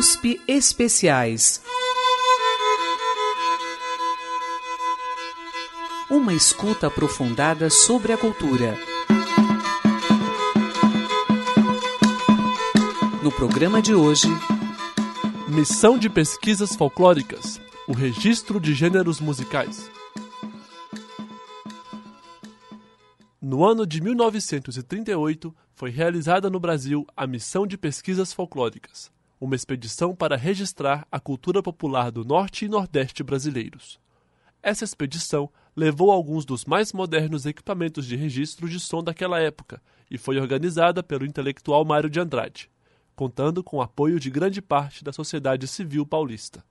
USP Especiais. Uma escuta aprofundada sobre a cultura. No programa de hoje, Missão de Pesquisas Folclóricas o registro de gêneros musicais. No ano de 1938, foi realizada no Brasil a Missão de Pesquisas Folclóricas, uma expedição para registrar a cultura popular do Norte e Nordeste brasileiros. Essa expedição levou alguns dos mais modernos equipamentos de registro de som daquela época e foi organizada pelo intelectual Mário de Andrade, contando com o apoio de grande parte da sociedade civil paulista.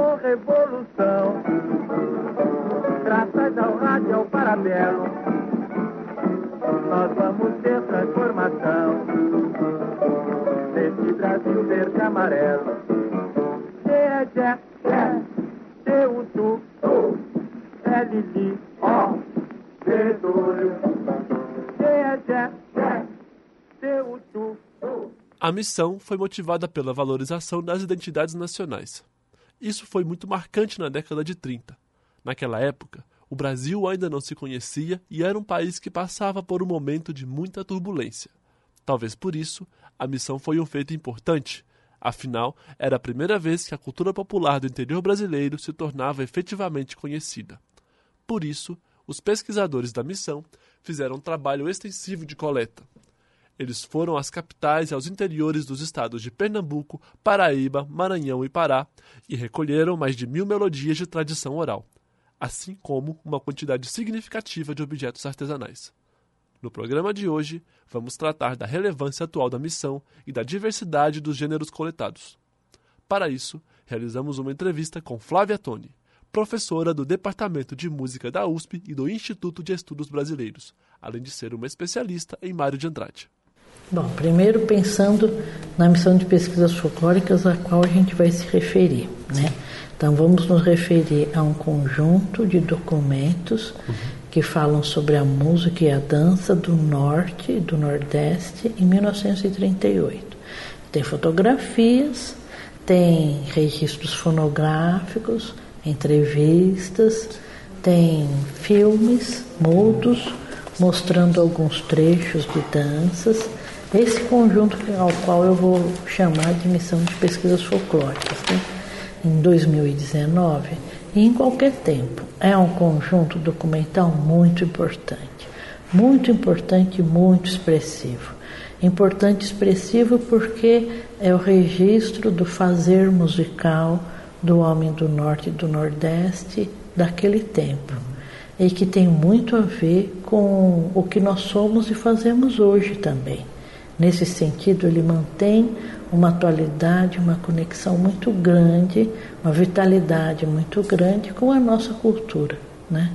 Com revolução, graças ao rádio ao parabelo, nós vamos ter transformação desse Brasil verde e amarelo. É C U Tu, Tu, L Li, O. C é Jé, C U Tu, Tu. A missão foi motivada pela valorização das identidades nacionais. Isso foi muito marcante na década de 30. Naquela época, o Brasil ainda não se conhecia e era um país que passava por um momento de muita turbulência. Talvez por isso, a missão foi um feito importante. Afinal, era a primeira vez que a cultura popular do interior brasileiro se tornava efetivamente conhecida. Por isso, os pesquisadores da missão fizeram um trabalho extensivo de coleta. Eles foram às capitais e aos interiores dos estados de Pernambuco, Paraíba, Maranhão e Pará e recolheram mais de mil melodias de tradição oral, assim como uma quantidade significativa de objetos artesanais. No programa de hoje, vamos tratar da relevância atual da missão e da diversidade dos gêneros coletados. Para isso, realizamos uma entrevista com Flávia Toni, professora do Departamento de Música da USP e do Instituto de Estudos Brasileiros, além de ser uma especialista em Mário de Andrade. Bom, primeiro pensando na missão de pesquisas folclóricas a qual a gente vai se referir, né? Então vamos nos referir a um conjunto de documentos uhum. que falam sobre a música e a dança do Norte e do Nordeste em 1938. Tem fotografias, tem registros fonográficos, entrevistas, tem filmes mudos mostrando alguns trechos de danças esse conjunto ao qual eu vou chamar de missão de pesquisas folclóricas, né? em 2019 e em qualquer tempo. É um conjunto documental muito importante, muito importante e muito expressivo. Importante e expressivo porque é o registro do fazer musical do homem do norte e do nordeste daquele tempo e que tem muito a ver com o que nós somos e fazemos hoje também. Nesse sentido, ele mantém uma atualidade, uma conexão muito grande, uma vitalidade muito grande com a nossa cultura. Né?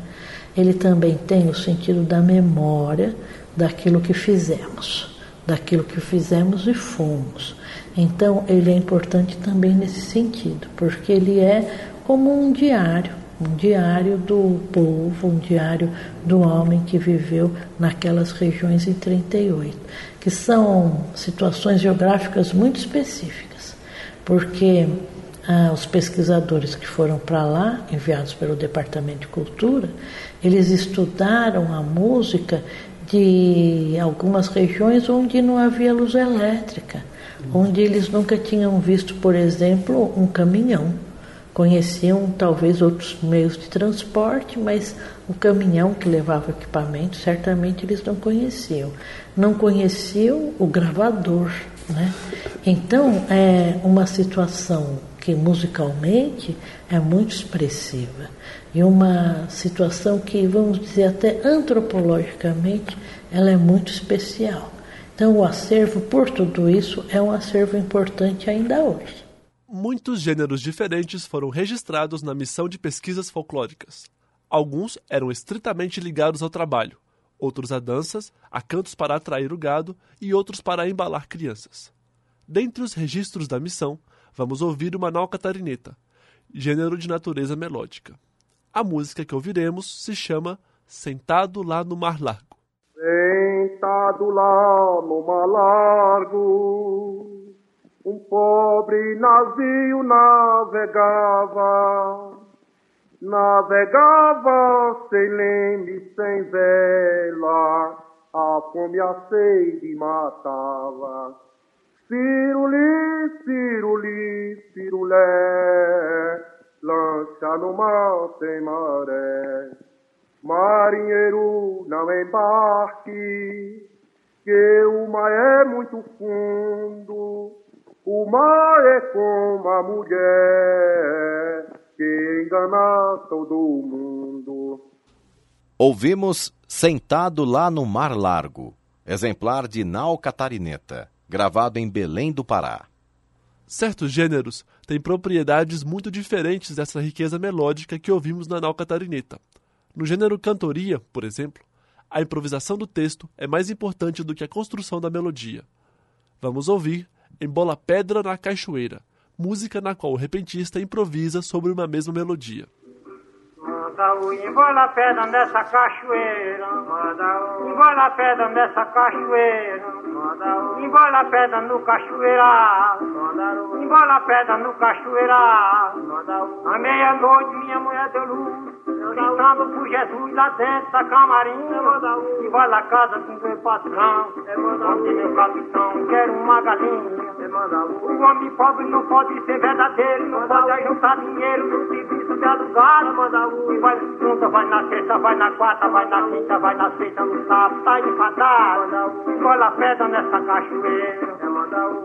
Ele também tem o sentido da memória daquilo que fizemos, daquilo que fizemos e fomos. Então, ele é importante também nesse sentido, porque ele é como um diário, um diário do povo, um diário do homem que viveu naquelas regiões em 38 que são situações geográficas muito específicas, porque ah, os pesquisadores que foram para lá, enviados pelo Departamento de Cultura, eles estudaram a música de algumas regiões onde não havia luz elétrica, onde eles nunca tinham visto, por exemplo, um caminhão. Conheciam talvez outros meios de transporte, mas o caminhão que levava equipamento, certamente eles não conheciam. Não conheciam o gravador, né? Então, é uma situação que musicalmente é muito expressiva e uma situação que, vamos dizer, até antropologicamente, ela é muito especial. Então, o acervo, por tudo isso, é um acervo importante ainda hoje muitos gêneros diferentes foram registrados na missão de pesquisas folclóricas. Alguns eram estritamente ligados ao trabalho, outros a danças, a cantos para atrair o gado e outros para embalar crianças. Dentre os registros da missão, vamos ouvir uma nau catarineta, gênero de natureza melódica. A música que ouviremos se chama Sentado lá no Mar Largo. Sentado lá no Mar Largo, um pobre navio navegava, navegava sem leme, sem vela, a fome a sede matava. Piruli, piruli, pirulé, lancha no mar tem maré. Marinheiro, não embarque, que o mar é muito fundo. O mar é como a mulher que engana todo mundo. Ouvimos Sentado lá no Mar Largo, exemplar de Nau Catarineta gravado em Belém do Pará. Certos gêneros têm propriedades muito diferentes dessa riqueza melódica que ouvimos na nau catarineta. No gênero cantoria, por exemplo, a improvisação do texto é mais importante do que a construção da melodia. Vamos ouvir Embola Pedra na Cachoeira, música na qual o repentista improvisa sobre uma mesma melodia. Embola pedra nessa cachoeira, embola pedra nessa cachoeira, Embola a pedra no cachoeira. Embola a pedra no cachoeira. À meia-noite minha mulher deu luz. Gritando por Jesus lá dentro da camarinha. Embola a casa com meu patrão. Onde meu capitão quer uma galinha. O homem pobre não pode ser verdadeiro. Não pode juntar dinheiro no serviço de alugado. Vai nunca vai na sexta, vai na quarta, vai na quinta, vai na sexta, no sábado. Tá enfadado. Embola pedra nessa cachoeira.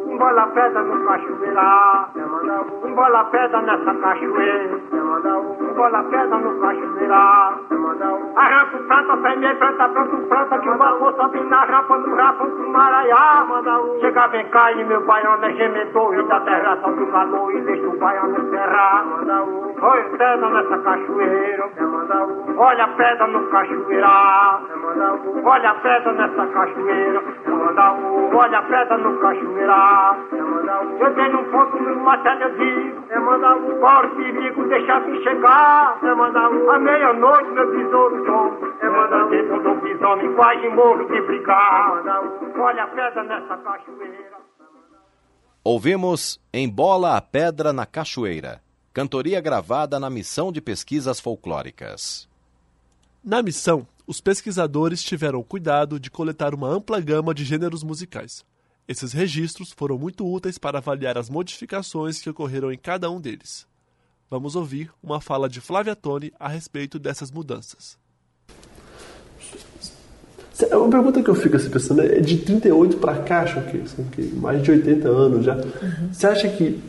Embola pedra no cachoeira. Embola pedra nessa cachoeira. Embola pedra no cachoeira. Arranca o planta, semeia, planta, planta, planta, que o vapor sobe na rampa, no rapa, no maraiá. Chega, vem cá e meu baiano é gemedor, e da terra sobe o calor e deixa o baiano enterrar. Olha pedra nessa cachoeira. Olha a pedra no cachoeira. Olha a pedra nessa cachoeira. Olha a pedra no cachoeira. Eu tenho um ponto no matéria digo. Fora o perigo, deixa me chegar. À meia-noite, meu besouro João. Dentro do bisomem, quase brigar. Olha a pedra nessa cachoeira. Ouvimos Embola a Pedra na Cachoeira, cantoria gravada na Missão de Pesquisas Folclóricas. Na missão, os pesquisadores tiveram cuidado de coletar uma ampla gama de gêneros musicais. Esses registros foram muito úteis para avaliar as modificações que ocorreram em cada um deles. Vamos ouvir uma fala de Flávia Toni a respeito dessas mudanças. Uma pergunta que eu fico assim, pensando é de 38 para cá, acho que são mais de 80 anos já. Uhum. Você acha que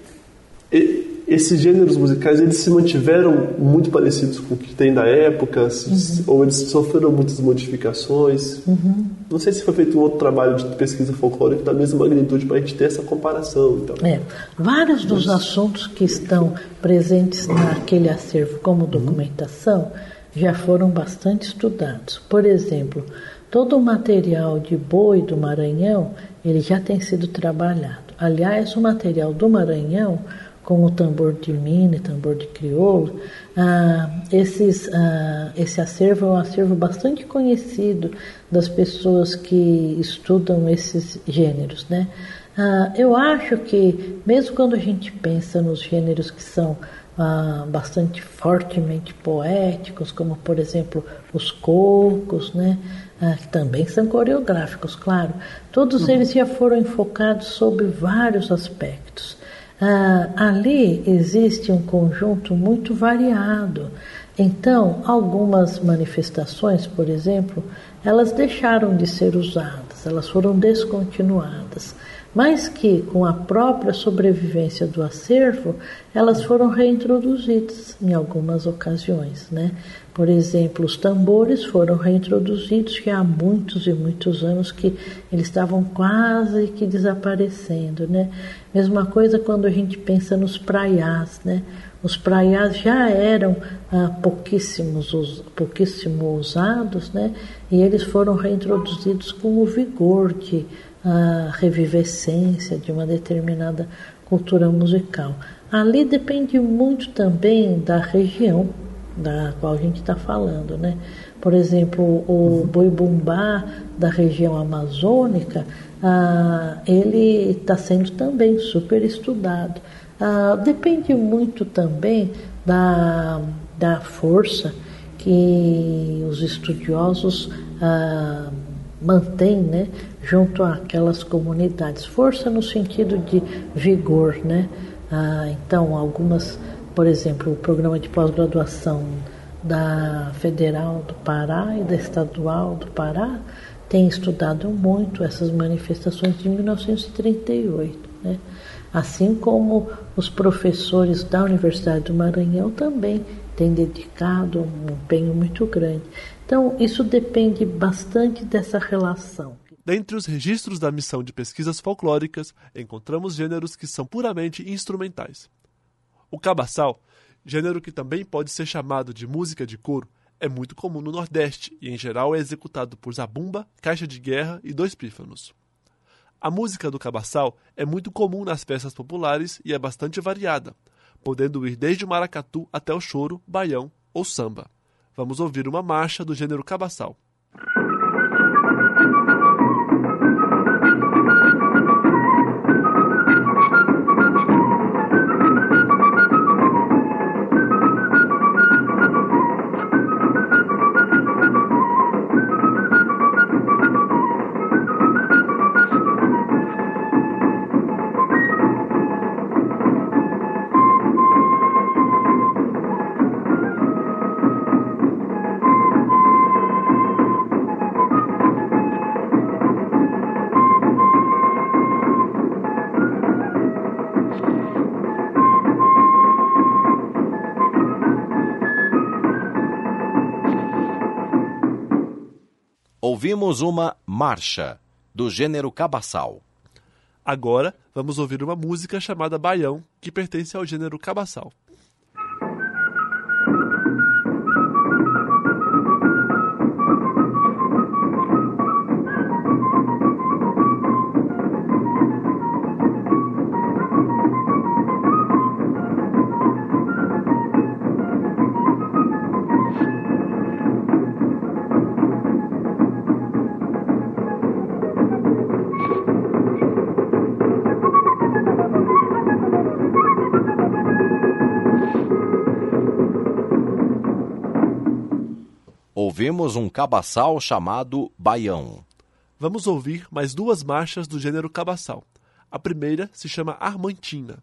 esses gêneros musicais eles se mantiveram muito parecidos com o que tem da época uhum. ou eles sofreram muitas modificações? Uhum. Não sei se foi feito um outro trabalho de pesquisa folclórica da mesma magnitude para a gente ter essa comparação. Então. É, vários dos Mas... assuntos que estão presentes naquele acervo como documentação já foram bastante estudados. Por exemplo, Todo o material de boi do Maranhão, ele já tem sido trabalhado. Aliás, o material do Maranhão, como o tambor de mina e tambor de crioulo, ah, esses, ah, esse acervo é um acervo bastante conhecido das pessoas que estudam esses gêneros, né? Ah, eu acho que, mesmo quando a gente pensa nos gêneros que são ah, bastante fortemente poéticos, como por exemplo os cocos, né? Ah, que também são coreográficos, claro. Todos uhum. eles já foram enfocados sobre vários aspectos. Ah, ali existe um conjunto muito variado. Então, algumas manifestações, por exemplo, elas deixaram de ser usadas, elas foram descontinuadas mas que, com a própria sobrevivência do acervo, elas foram reintroduzidas em algumas ocasiões. Né? Por exemplo, os tambores foram reintroduzidos já há muitos e muitos anos que eles estavam quase que desaparecendo. Né? Mesma coisa quando a gente pensa nos praiás. Né? Os praiás já eram ah, pouquíssimos, pouquíssimo usados, né? e eles foram reintroduzidos com o vigor de a revivescência de uma determinada cultura musical. Ali depende muito também da região da qual a gente está falando, né? Por exemplo, o boi bumbá da região amazônica, ah, ele está sendo também super estudado. Ah, depende muito também da, da força que os estudiosos ah, mantêm né, junto àquelas comunidades. Força no sentido de vigor. Né? Ah, então, algumas, por exemplo, o programa de pós-graduação da Federal do Pará e da Estadual do Pará tem estudado muito essas manifestações de 1938. Né? Assim como os professores da Universidade do Maranhão também têm dedicado um empenho muito grande. Então, isso depende bastante dessa relação. Dentre os registros da missão de pesquisas folclóricas, encontramos gêneros que são puramente instrumentais. O cabaçal, gênero que também pode ser chamado de música de coro, é muito comum no Nordeste e, em geral, é executado por zabumba, caixa de guerra e dois pífanos. A música do cabaçal é muito comum nas festas populares e é bastante variada, podendo ir desde o maracatu até o choro, baião ou samba. Vamos ouvir uma marcha do gênero cabaçal. Ouvimos uma marcha do gênero cabaçal. Agora vamos ouvir uma música chamada Baião, que pertence ao gênero cabaçal. Ouvimos um cabaçal chamado Baião. Vamos ouvir mais duas marchas do gênero cabaçal. A primeira se chama Armantina.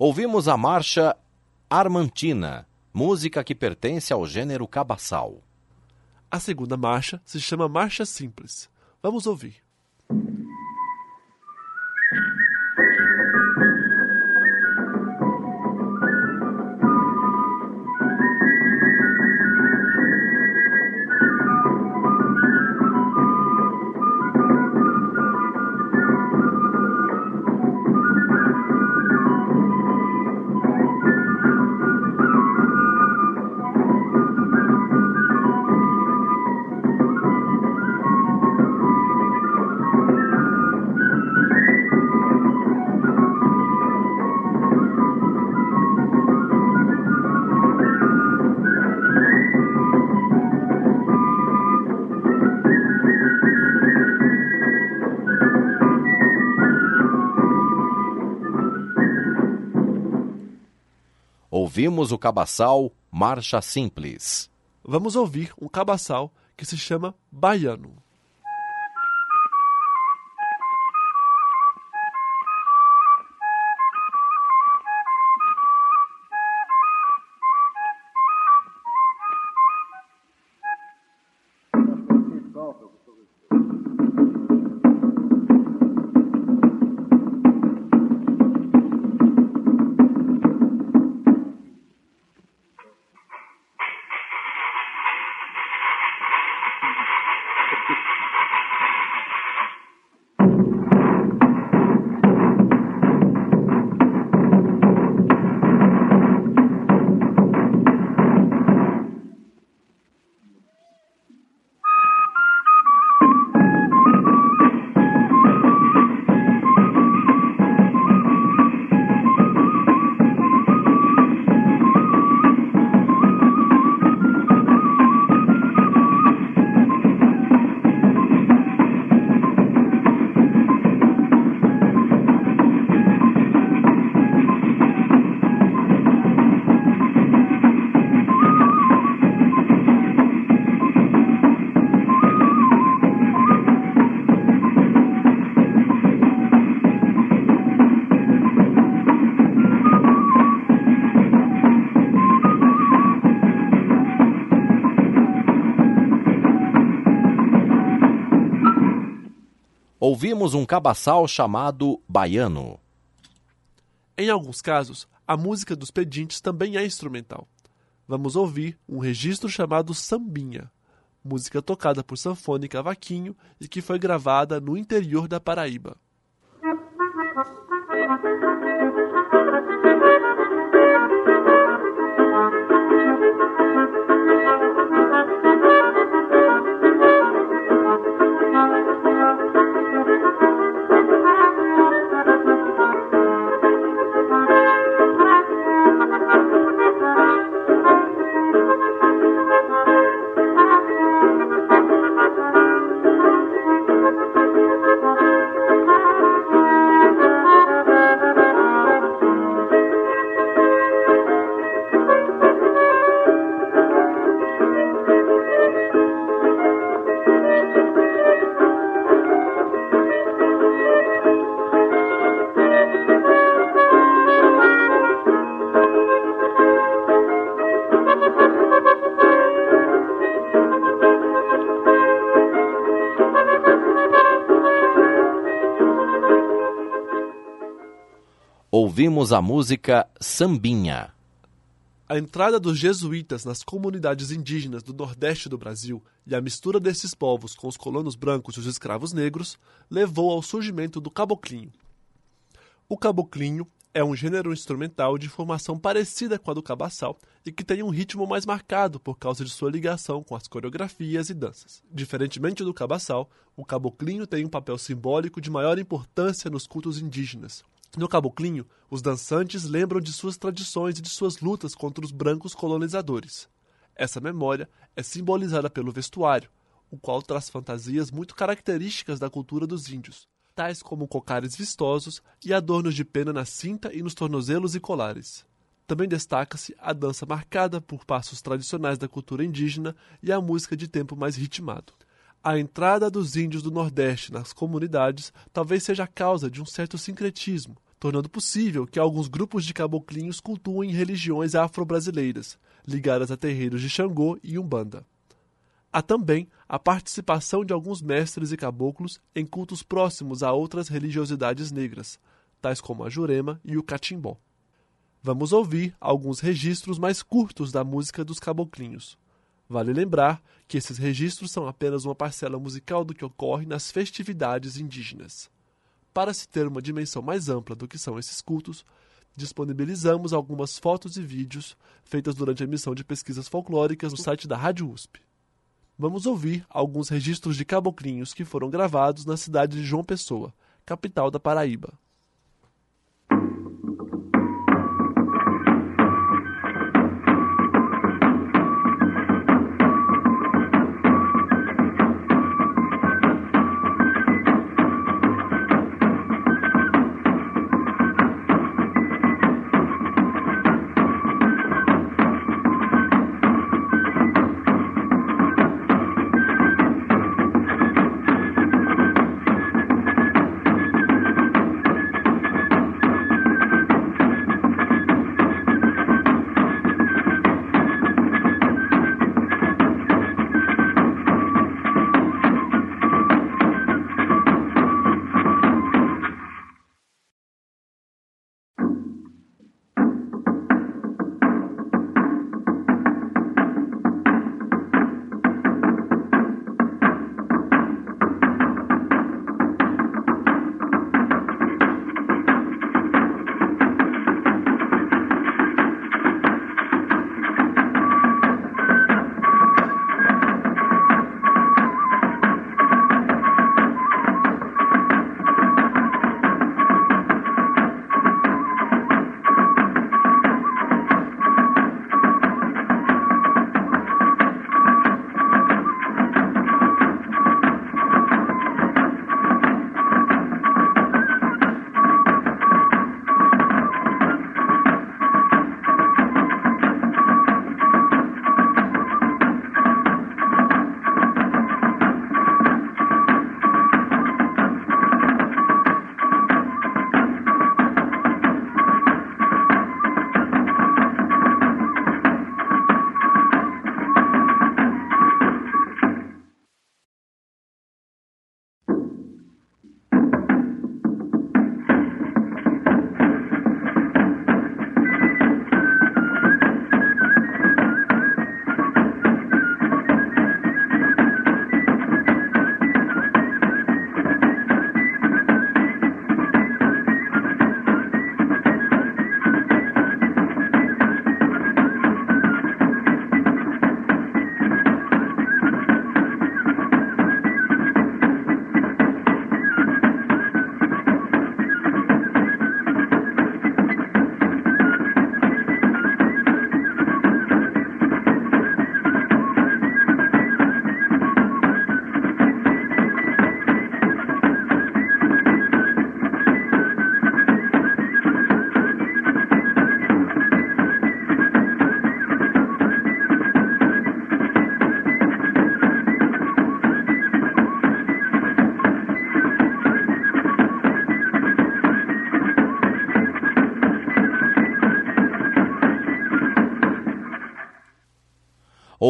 Ouvimos a marcha Armantina, música que pertence ao gênero cabaçal. A segunda marcha se chama Marcha Simples. Vamos ouvir. Ouvimos o cabaçal Marcha Simples. Vamos ouvir um cabaçal que se chama Baiano. Ouvimos um cabaçal chamado baiano. Em alguns casos, a música dos pedintes também é instrumental. Vamos ouvir um registro chamado Sambinha, música tocada por sanfona e cavaquinho e que foi gravada no interior da Paraíba. Ouvimos a música Sambinha. A entrada dos jesuítas nas comunidades indígenas do Nordeste do Brasil e a mistura desses povos com os colonos brancos e os escravos negros levou ao surgimento do caboclinho. O caboclinho é um gênero instrumental de formação parecida com a do cabaçal e que tem um ritmo mais marcado por causa de sua ligação com as coreografias e danças. Diferentemente do cabaçal, o caboclinho tem um papel simbólico de maior importância nos cultos indígenas, no caboclinho, os dançantes lembram de suas tradições e de suas lutas contra os brancos colonizadores. Essa memória é simbolizada pelo vestuário, o qual traz fantasias muito características da cultura dos índios, tais como cocares vistosos e adornos de pena na cinta e nos tornozelos e colares. Também destaca-se a dança marcada por passos tradicionais da cultura indígena e a música de tempo mais ritmado. A entrada dos índios do Nordeste nas comunidades talvez seja a causa de um certo sincretismo, tornando possível que alguns grupos de caboclinhos cultuem religiões afro-brasileiras, ligadas a terreiros de Xangô e Umbanda. Há também a participação de alguns mestres e caboclos em cultos próximos a outras religiosidades negras, tais como a Jurema e o Catimbó. Vamos ouvir alguns registros mais curtos da música dos caboclinhos. Vale lembrar que esses registros são apenas uma parcela musical do que ocorre nas festividades indígenas. Para se ter uma dimensão mais ampla do que são esses cultos, disponibilizamos algumas fotos e vídeos feitas durante a emissão de pesquisas folclóricas no site da Rádio USP. Vamos ouvir alguns registros de caboclinhos que foram gravados na cidade de João Pessoa, capital da Paraíba.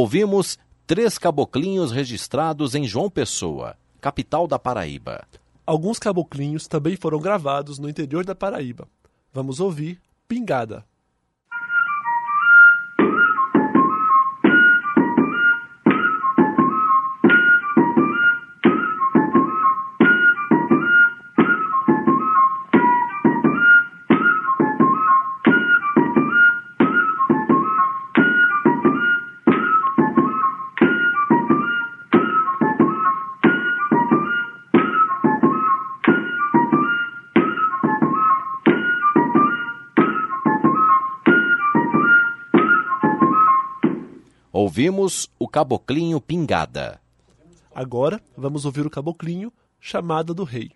Ouvimos três caboclinhos registrados em João Pessoa, capital da Paraíba. Alguns caboclinhos também foram gravados no interior da Paraíba. Vamos ouvir Pingada. Ouvimos o Caboclinho Pingada. Agora vamos ouvir o caboclinho Chamada do Rei.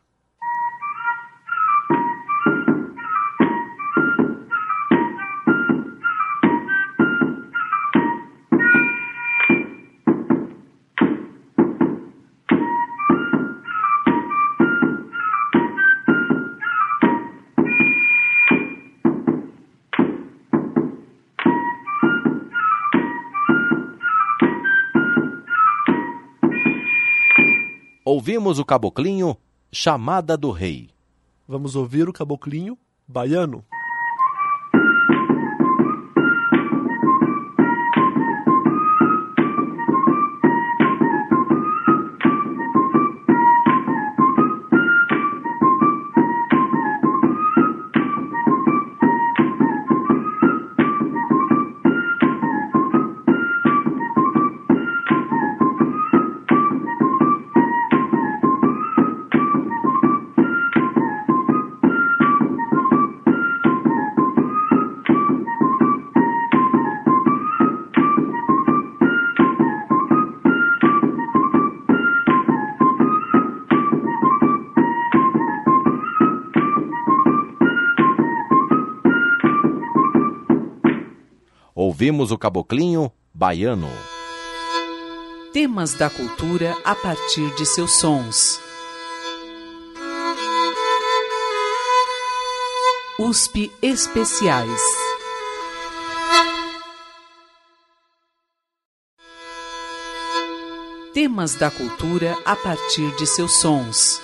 Ouvimos o Caboclinho Chamada do Rei. Vamos ouvir o caboclinho Baiano. Ouvimos o Caboclinho Baiano. Temas da cultura a partir de seus sons. USP Especiais. Temas da cultura a partir de seus sons.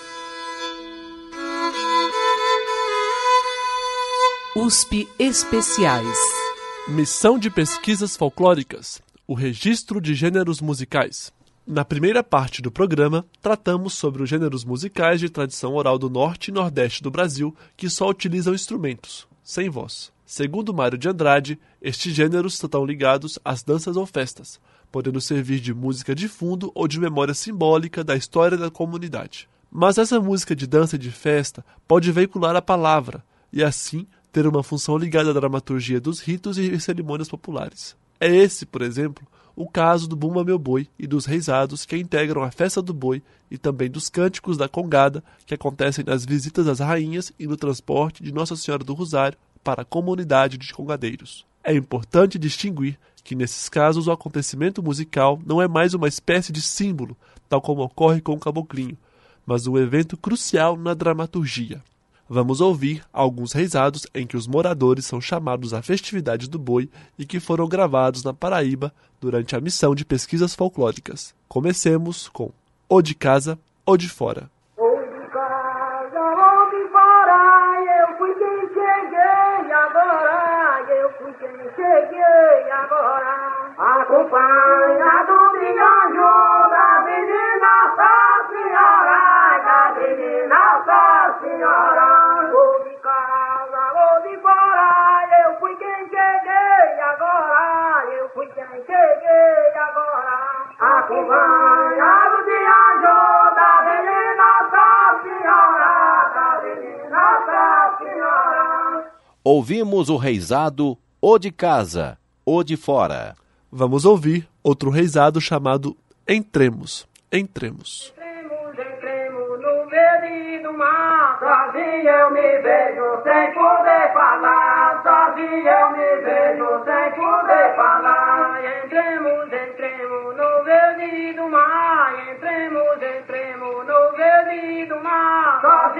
USP Especiais. Missão de Pesquisas Folclóricas O Registro de Gêneros Musicais. Na primeira parte do programa, tratamos sobre os gêneros musicais de tradição oral do norte e nordeste do Brasil que só utilizam instrumentos, sem voz. Segundo Mário de Andrade, estes gêneros estão ligados às danças ou festas, podendo servir de música de fundo ou de memória simbólica da história da comunidade. Mas essa música de dança e de festa pode veicular a palavra, e assim ter uma função ligada à dramaturgia dos ritos e cerimônias populares. É esse, por exemplo, o caso do Bumba Meu Boi e dos reisados que integram a festa do boi e também dos cânticos da congada que acontecem nas visitas às rainhas e no transporte de Nossa Senhora do Rosário para a comunidade de congadeiros. É importante distinguir que nesses casos o acontecimento musical não é mais uma espécie de símbolo, tal como ocorre com o caboclinho, mas um evento crucial na dramaturgia. Vamos ouvir alguns reisados em que os moradores são chamados à festividade do boi e que foram gravados na Paraíba durante a missão de pesquisas folclóricas. Comecemos com O de Casa, ou de Fora. Ou Acompanhado de anjo da menina Nossa Senhora, da menina Nossa Senhora. Ouvimos o reizado O de Casa, O de Fora. Vamos ouvir outro reisado chamado Entremos. Entremos. Entremos, entremos no meio do mar. Sozinho eu me vejo sem poder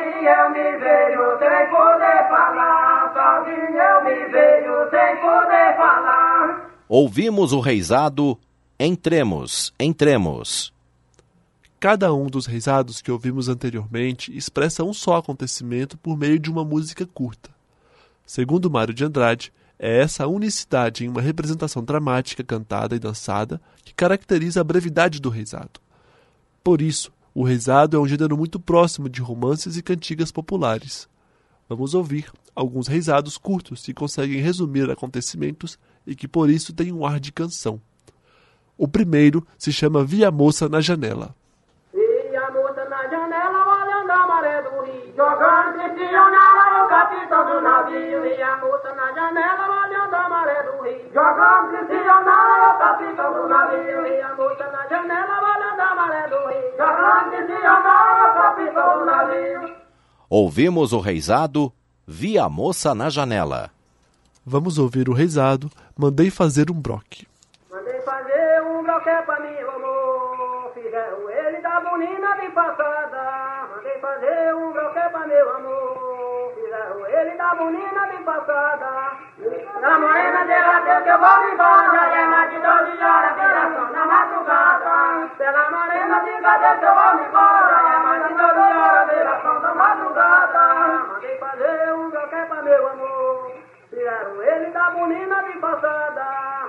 Sozinho eu me vejo sem poder falar. Sozinho eu me vejo sem poder falar. Ouvimos o reizado Entremos, entremos. Cada um dos reisados que ouvimos anteriormente expressa um só acontecimento por meio de uma música curta. Segundo Mário de Andrade, é essa unicidade em uma representação dramática cantada e dançada que caracteriza a brevidade do reisado. Por isso, o reisado é um gênero muito próximo de romances e cantigas populares. Vamos ouvir alguns reisados curtos que conseguem resumir acontecimentos e que por isso têm um ar de canção. O primeiro se chama Via Moça na Janela. E a moça na janela olhando a maré do rio, jogando capitão do navio. E a moça na janela olhando a maré do rio, jogando no capitão do navio. E a moça na janela olhando a maré do rio, jogando capitão do navio. Ouvimos o reisado Vi a moça na janela. Vamos ouvir o reisado Mandei fazer um broque. Mandei fazer um broque pra mim, amor. Fizeram ele da bonina de passada. Mandei fazer um broque pra meu amor. Ele da bonina de passada. Na morena de lá que eu vou me embora. É mais de 12 horas, viração na madrugada. Pela morena de cadê que eu vou me embora. É mais de 12 horas, viração da madrugada. Mandei fazer um broque pra meu amor. Tiraram ele da bonina de passada.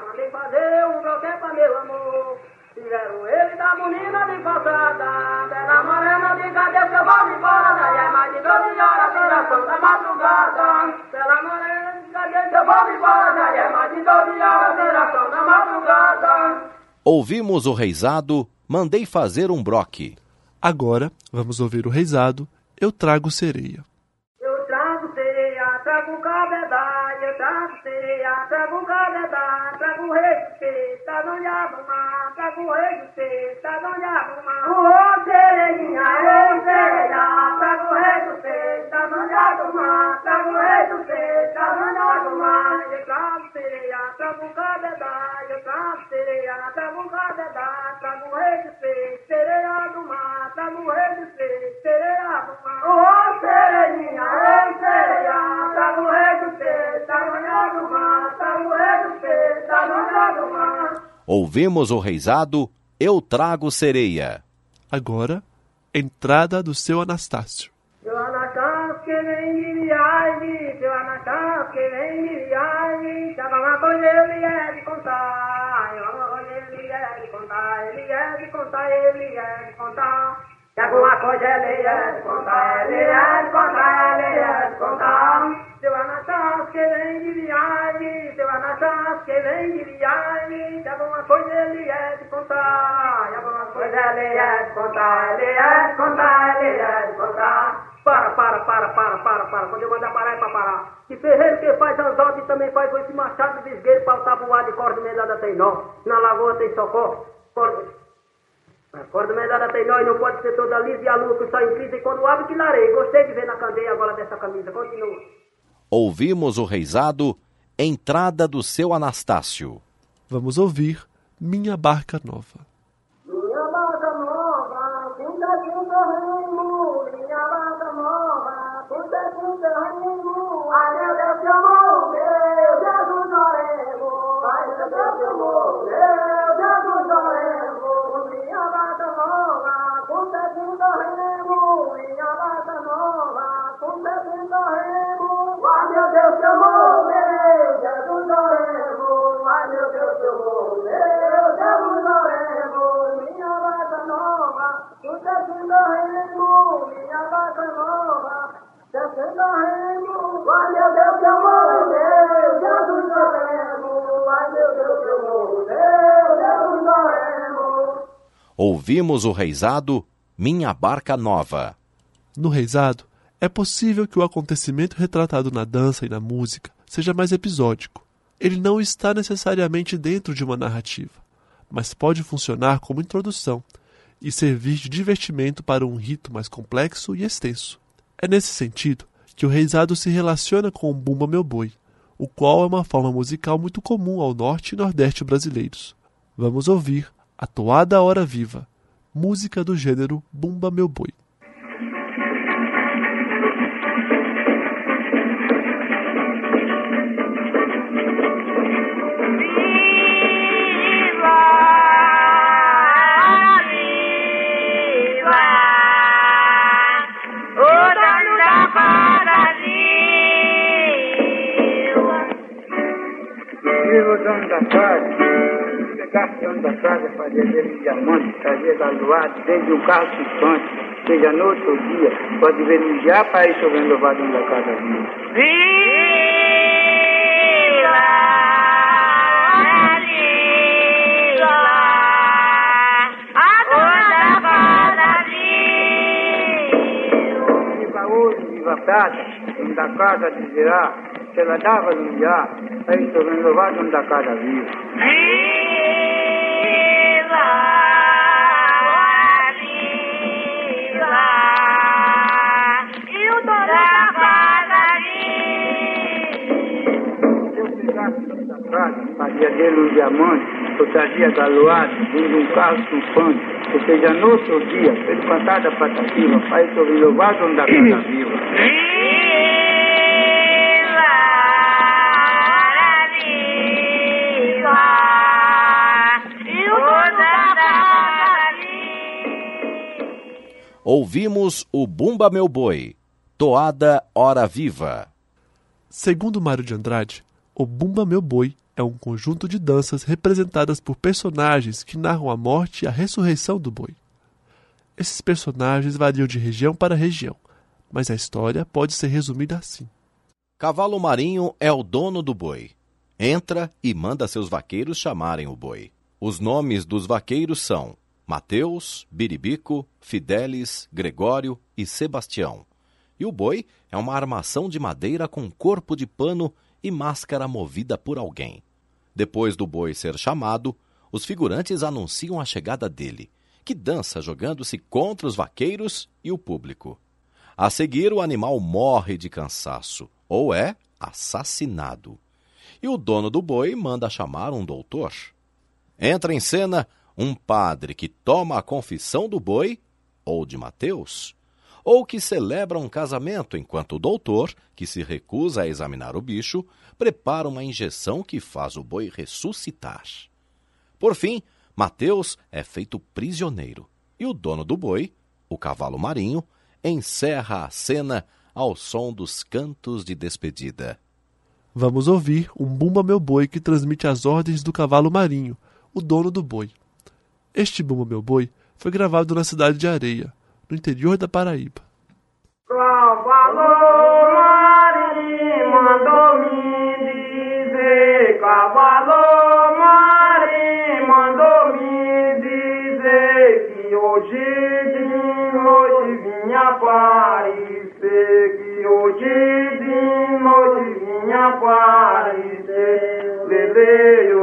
Mandei fazer um broquê pra meu amor. Tiraram ele da bonina de passada. Madrugada. Bela morena que eu vou me embora? É mais de 12 horas, da madrugada. Ouvimos o reisado Mandei fazer um broque. Agora vamos ouvir o reisado Eu Trago Sereia. Eu trago sereia, trago cabedal, eu trago sereia, trago trago rei de peixe, tá donhado mar, trago rei de peixe, tá donhado mar. Ô sereinha, ô sereia, trago rei do peixe, tá donhado mar, trago rei do peixe, tá donhado mar. Eu trago sereia, trago cabedal, eu trago sereia, trago cabedal, trago rei peixe, sereia do mar, trago rei peixe, sereia do mar. Ô sereinha, ô sereia, trago rei do do tá donhado mar. Ouvimos o reisado Eu trago sereia. Agora, entrada do seu Anastácio. Seu Anastácio que vem de viagem, seu Anastácio que vem de viagem, se alguma coisa ele é de contar, ele é de contar, ele é de contar, é. Se alguma coisa ele é de contar, ele é de contar, ele é de contar. Seu Anastácio que vem de viagem, seu Anastácio que vem de viagem, se alguma coisa ele é de contar, se alguma coisa ele é de contar, ele é de contar, ele é de contar. Para, para, para, para, para, para. Quando eu mandar parar é para parar. Que ferreiro que faz anzol e também faz esse machado de esgueiro para o tabuado de corda melhada tem nó. Na lagoa tem socorro. Corda, a corda melhada tem e não pode ser toda lisa e a lua que só em crise. E quando abre que larei. Gostei de ver na candeia agora dessa camisa. Continua. Ouvimos o reisado Entrada do seu Anastácio. Vamos ouvir Minha Barca Nova. Minha barca nova, pinta pinta remo, minha barca nova, pinta pinta remo. Ouvimos o reisado Minha Barca Nova. No reisado, é possível que o acontecimento retratado na dança e na música seja mais episódico. Ele não está necessariamente dentro de uma narrativa, mas pode funcionar como introdução e servir de divertimento para um rito mais complexo e extenso. É nesse sentido que o reisado se relaciona com o Bumba Meu Boi, o qual é uma forma musical muito comum ao norte e nordeste brasileiros. Vamos ouvir a Toada Hora Viva, música do gênero Bumba Meu Boi. Diamante, trazia galuado, desde um carro chupante, seja no outro dia, pode ver já para ir chovendo o dono da casa viva. Viva ouro, viva prata, dono da casa dizerá, se ela dava no já, para ir chovendo o dono da casa viva. Se pegasse o dono da casa, fazia dele um diamante, eu trazia galoado, de um carro chupante, ou seja, no outro dia, ele cantar da patativa, para ir chovendo o dono da casa viva. Ouvimos o Bumba Meu Boi, toada Hora Viva. Segundo Mário de Andrade, o Bumba Meu Boi é um conjunto de danças representadas por personagens que narram a morte e a ressurreição do boi. Esses personagens variam de região para região, mas a história pode ser resumida assim. Cavalo Marinho é o dono do boi. Entra e manda seus vaqueiros chamarem o boi. Os nomes dos vaqueiros são Mateus, Biribico, Fidelis, Gregório e Sebastião. E o boi é uma armação de madeira com corpo de pano e máscara movida por alguém. Depois do boi ser chamado, os figurantes anunciam a chegada dele, que dança jogando-se contra os vaqueiros e o público. A seguir, o animal morre de cansaço ou é assassinado. E o dono do boi manda chamar um doutor. Entra em cena um padre que toma a confissão do boi, ou de Mateus, ou que celebra um casamento enquanto o doutor, que se recusa a examinar o bicho, prepara uma injeção que faz o boi ressuscitar. Por fim, Mateus é feito prisioneiro e o dono do boi, o cavalo marinho, encerra a cena ao som dos cantos de despedida. Vamos ouvir um Bumba Meu Boi que transmite as ordens do cavalo marinho, o dono do boi. Este Bumba Meu Boi foi gravado na cidade de Areia, no interior da Paraíba. Hoje de noite vinha aparecer, que hoje noite vinha aparecer. Lele,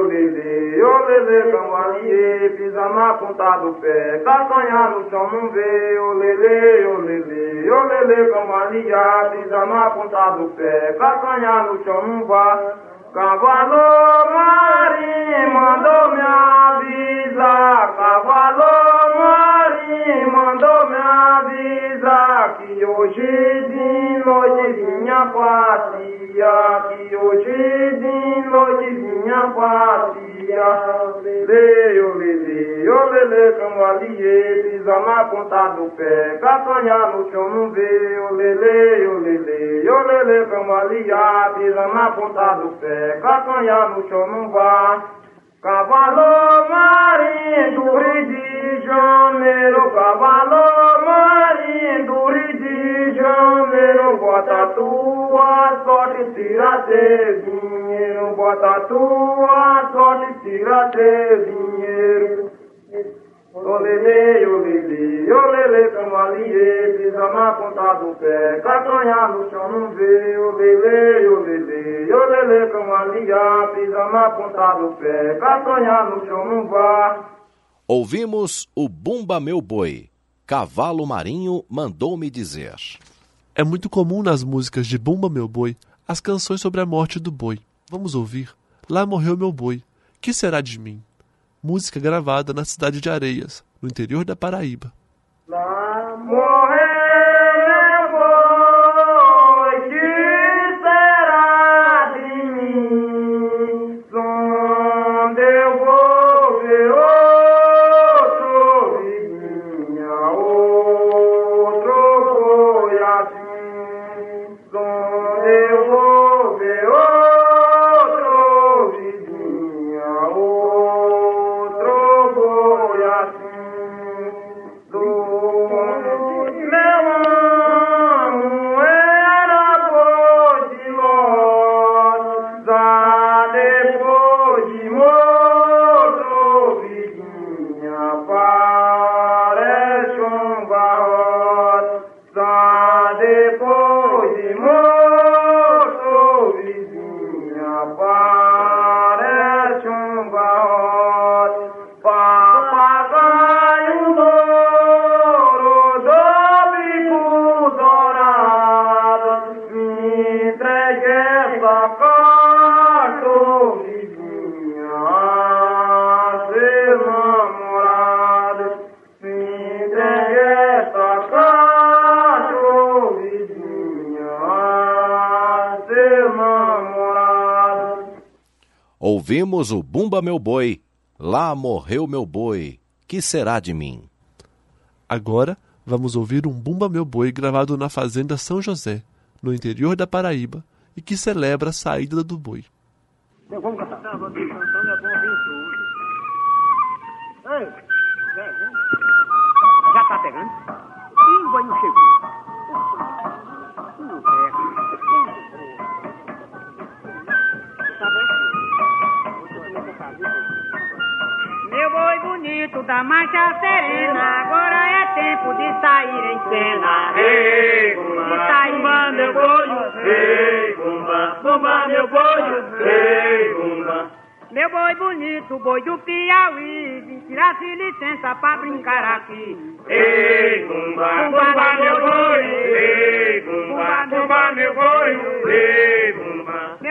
ô lele, camarie, pisa na ponta do pé, castanha no chão não vê, lele, ô lele, ô lele, camaria, pisa na ponta do pé, castanha no chão não vá. Cavalo marinho mandou me avisar, cavalo marinho mandou me avisar que hoje de noite vinha passear, que hoje de noite vinha passear. Lele, ô lele, ô lele, camarie, pisa na ponta do pé, castanha no chão não vê, ô lele, ô lele, ô lele, camaria, pisa na ponta do pé, castanha no chão não vá. Cavalo marinho do Rio de Janeiro, cavalo marinho do Rio de Janeiro, bota tua sorte, tira dinheiro, bota tua sorte, tira dinheiro. Olele, olele, olele, camalie, pisa na ponta do pé, castanha no chão não vê, olele, olele, olele, camalia, pisa na ponta do pé, castanha no chão não vá. Ouvimos o Bumba Meu Boi. Cavalo Marinho mandou-me dizer. É muito comum nas músicas de Bumba Meu Boi as canções sobre a morte do boi. Vamos ouvir Lá Morreu Meu Boi, Que Será de Mim? Música gravada na cidade de Areias, no interior da Paraíba. Lá Ouvimos o Bumba Meu Boi. Lá morreu meu boi. Que será de mim? Agora vamos ouvir um Bumba Meu Boi gravado na Fazenda São José, no interior da Paraíba, e que celebra a saída do boi. Vamos cantar. Não, vamos cantar, não é bom vir tudo. Ei, vem. Já tá pegando? Ih, o boi não chegou. Não pega. Boi bonito da marcha serena, agora é tempo de sair em cena. Ei, Bumba, sair Bumba, meu boi. Ei, Bumba, Bumba, meu boi. Ei, Bumba. Meu boi bonito, boi do Piauí, vim tirar se licença pra brincar aqui. Ei, Bumba, Bumba, meu boi. Ei, Bumba, Bumba, meu boi. Ei.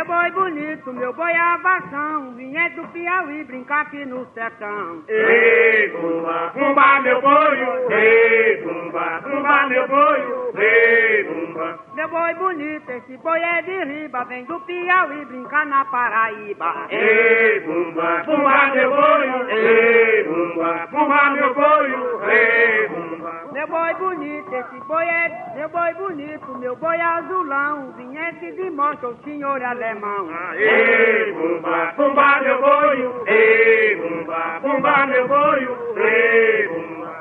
Meu boi bonito, meu boi avação, vim é do Piauí brincar aqui no sertão. Ei, Bumba, Bumba, meu boi. Ei, Bumba, Bumba, meu boi. Ei, Bumba. Meu boi bonito, esse boi é de riba, vem do Piauí brincar na Paraíba. Ei, Bumba, Bumba, meu boi. Ei, Bumba, Bumba, meu boi. Ei, Bumba. Meu boi bonito, esse boi é meu boi bonito, meu boi azulão, vinhete de mostra o senhor alemão. Ei, Bumba, Bumba, meu boi. Ei, Bumba, Bumba, meu boi. Ei, Bumba.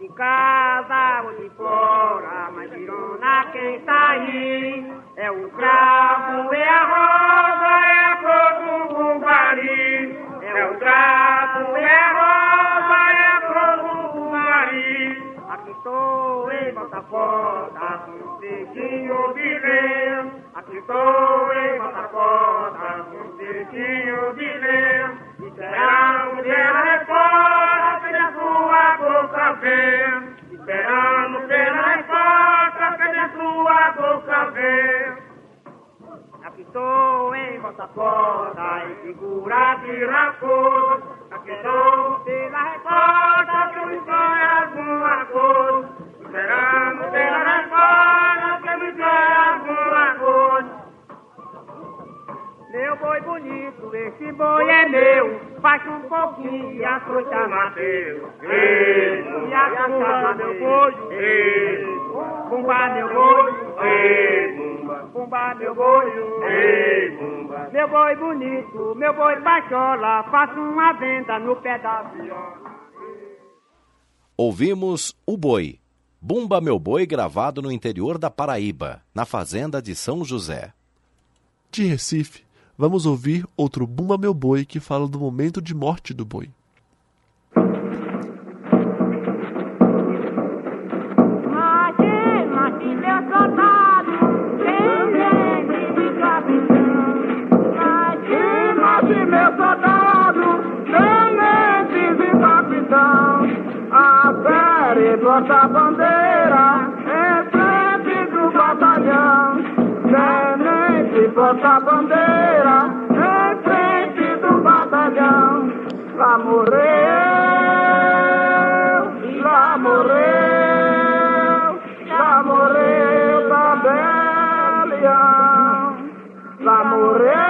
De casa, vou de fora, mas virona quem tá aí é o cravo, é a rosa, é a flor do bumbari. É o cravo, é a rosa, estou em dedinho de lei. Aqui estou em um dedinho de lei. Esperamos pela resposta que da sua boca vem. Esperamos pela resposta que da sua boca vem. Aqui estou em vossa porta, em figura de raposo. Aqui estou pela resposta que me sonha alguma coisa. Esperamos pela resposta que me sonha alguma coisa. Meu boi bonito, esse boi é meu. Faz um pouquinho e açoita Mateus. Ei, E açoita meu boi. Ei, Pumba meu boi. Bumba. Meu boi. Ei, Bumba. Meu boi bonito, meu boi baixola. Faço uma venda no pé da viola. Ouvimos O Boi. Bumba Meu Boi gravado no interior da Paraíba, na fazenda de São José. De Recife, vamos ouvir outro Bumba Meu Boi que fala do momento de morte do boi. Fere nossa bandeira, em frente do batalhão. Tenente, bota bandeira, em frente do batalhão. Lá morreu, lá morreu, lá morreu tabelião. Lá morreu,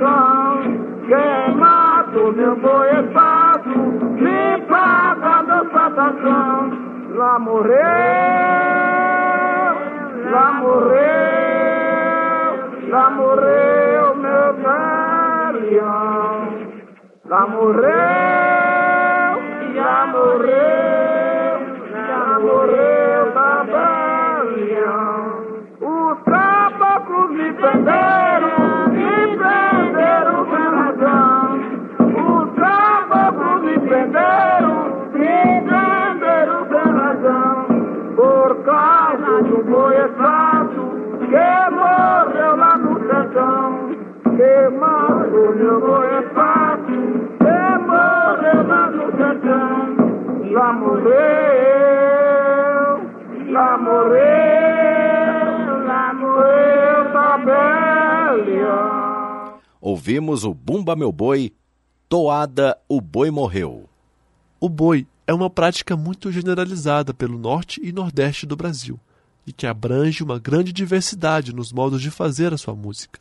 Que queimado, meu boi é pato, me meu patação. Lá morreu, lá morreu, lá morreu meu galeão. Lá morreu, lá morreu, lá morreu da galeão. O trabalho me prendeu. Ouvimos o Bumba Meu Boi, Toada O Boi Morreu. O boi é uma prática muito generalizada pelo norte e nordeste do Brasil e que abrange uma grande diversidade nos modos de fazer a sua música.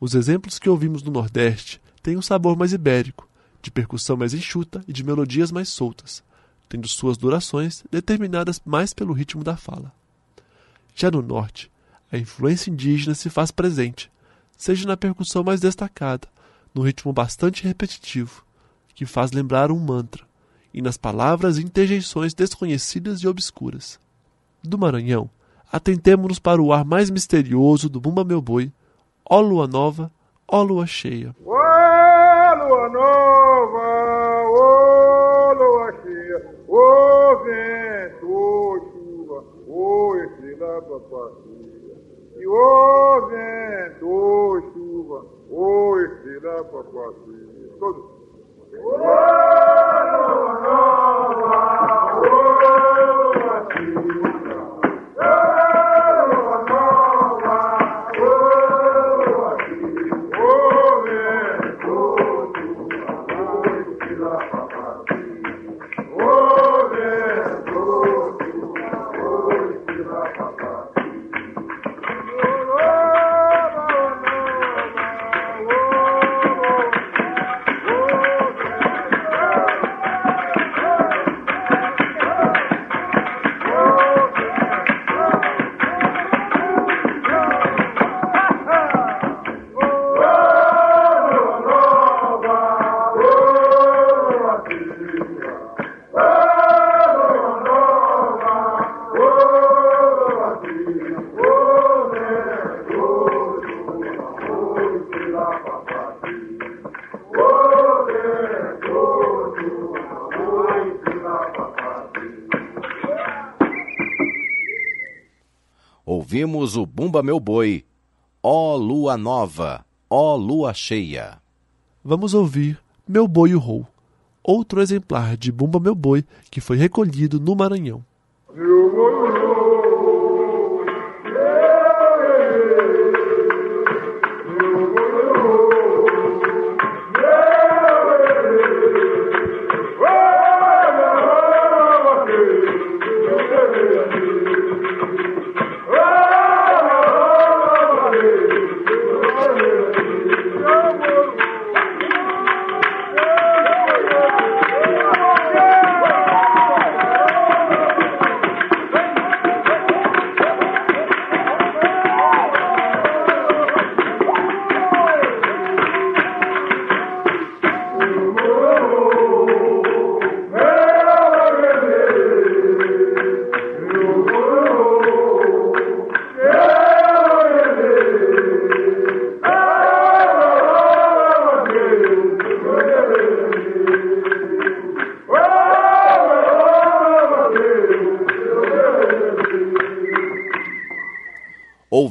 Os exemplos que ouvimos no Nordeste têm um sabor mais ibérico, de percussão mais enxuta e de melodias mais soltas, tendo suas durações determinadas mais pelo ritmo da fala. Já no Norte, a influência indígena se faz presente, seja na percussão mais destacada, no ritmo bastante repetitivo, que faz lembrar um mantra, e nas palavras e interjeições desconhecidas e obscuras. Do Maranhão, atentemo-nos para o ar mais misterioso do Bumba Meu Boi, ó lua nova, ó lua cheia. Ô lua nova, ô lua cheia, ô vento, ô chuva, ô estrela papacia. E ô vento, estrela papacia. Todos. Ô Bumba Meu Boi, ó lua nova, ó lua cheia. Vamos ouvir Meu Boi o Rou, outro exemplar de Bumba Meu Boi que foi recolhido no Maranhão.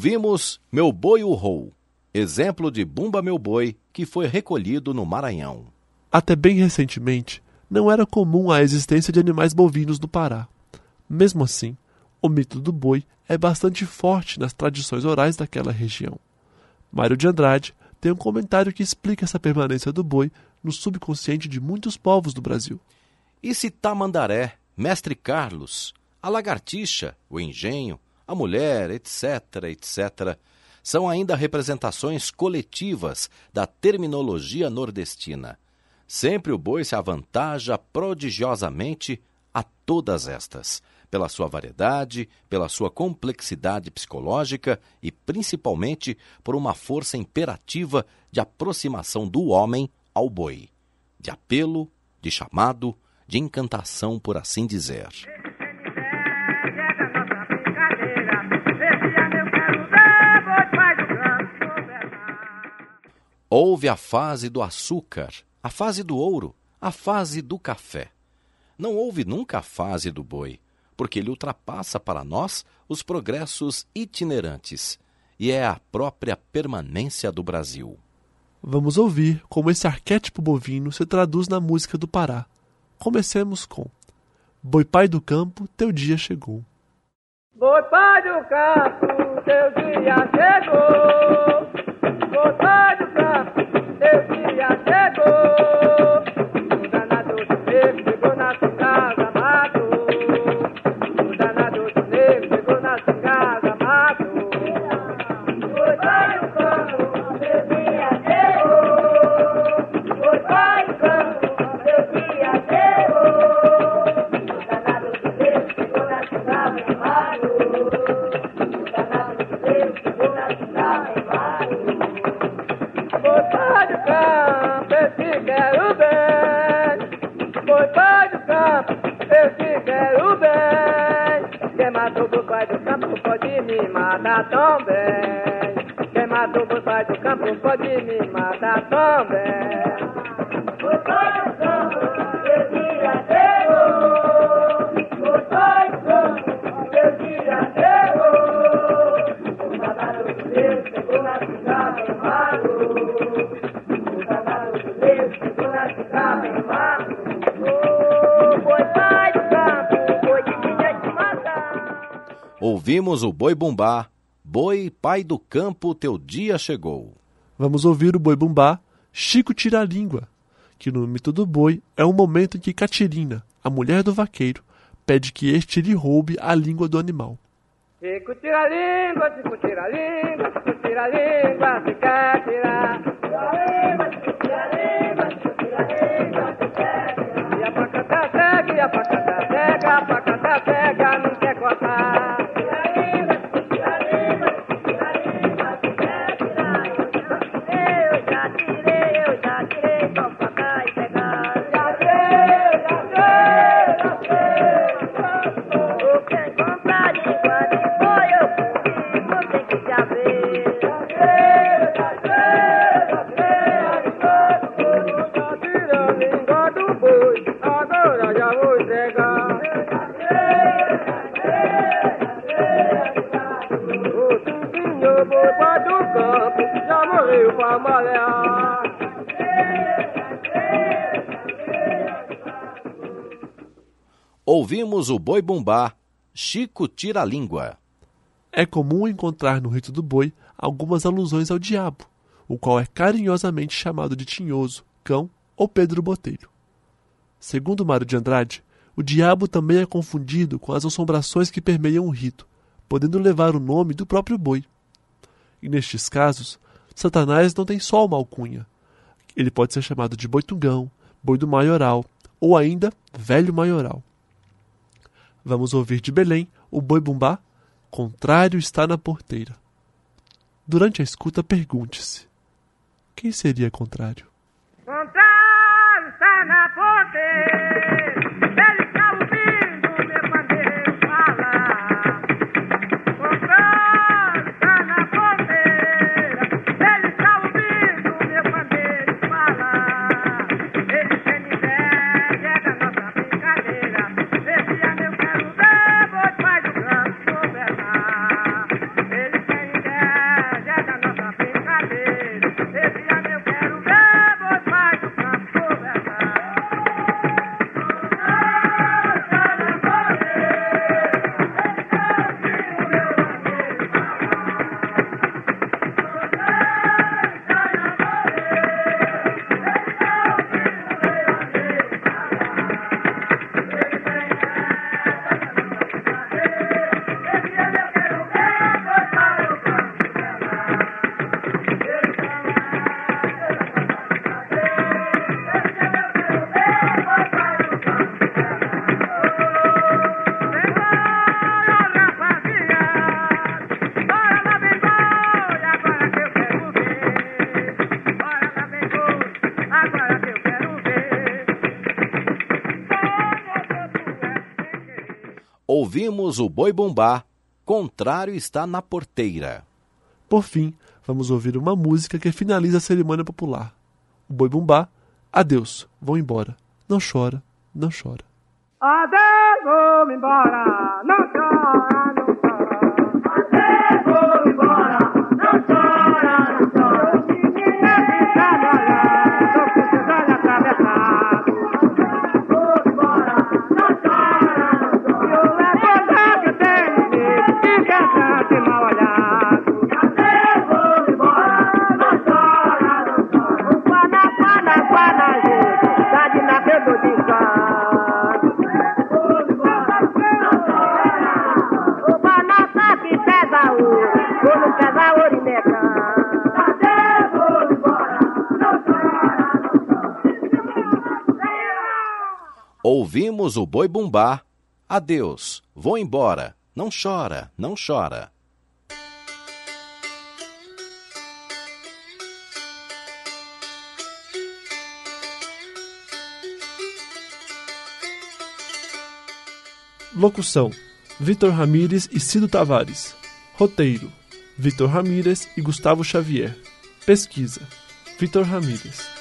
Ouvimos Meu Boi Urrou, exemplo de Bumba Meu Boi que foi recolhido no Maranhão. Até bem recentemente, não era comum a existência de animais bovinos no Pará. Mesmo assim, o mito do boi é bastante forte nas tradições orais daquela região. Mário de Andrade tem um comentário que explica essa permanência do boi no subconsciente de muitos povos do Brasil. E se Tamandaré, Mestre Carlos, a lagartixa, o engenho, a mulher, etc., etc., são ainda representações coletivas da terminologia nordestina. Sempre o boi se avantaja prodigiosamente a todas estas, pela sua variedade, pela sua complexidade psicológica e principalmente por uma força imperativa de aproximação do homem ao boi, de apelo, de chamado, de encantação, por assim dizer. Houve a fase do açúcar, a fase do ouro, a fase do café. Não houve nunca a fase do boi, porque ele ultrapassa para nós os progressos itinerantes e é a própria permanência do Brasil. Vamos ouvir como esse arquétipo bovino se traduz na música do Pará. Comecemos com Boi pai do campo, teu dia chegou. Boi pai do campo, teu dia chegou. Pai do campo, teu dia chegou. Matou o pai do campo pode me matar também. Quem matou o pai do campo pode me matar também. Ouvimos o boi bumbá, boi pai do campo, teu dia chegou. Vamos ouvir o boi bumbá, Chico tira a língua, que no mito do boi é o momento em que Catirina, a mulher do vaqueiro, pede que este lhe roube a língua do animal. Chico tira a língua, Chico tira a língua, Chico tira a língua, se quer tirar. Tira a língua, Chico tira a língua, Chico tira a Ouvimos o boi bumbá, Chico tira a língua. É comum encontrar no rito do boi algumas alusões ao diabo, o qual é carinhosamente chamado de Tinhoso, Cão ou Pedro Botelho. Segundo Mário de Andrade, o diabo também é confundido com as assombrações que permeiam o rito, podendo levar o nome do próprio boi. E nestes casos, Satanás não tem só uma alcunha. Ele pode ser chamado de boitungão, boi do maioral ou ainda velho maioral. Vamos ouvir de Belém o boi bumbá, contrário está na porteira. Durante a escuta, pergunte-se: quem seria contrário? Ouvimos o boi bumbá, contrário está na porteira. Por fim, vamos ouvir uma música que finaliza a cerimônia popular. O boi bumbá, adeus, vou embora. Não chora, não chora. Adeus, vou embora, não chora, não chora. Ouvimos o boi bumbá, adeus, vou embora. Não chora, não chora. Locução: Vitor Ramires e Cido Tavares. Roteiro: Vitor Ramires e Gustavo Xavier. Pesquisa: Vitor Ramires.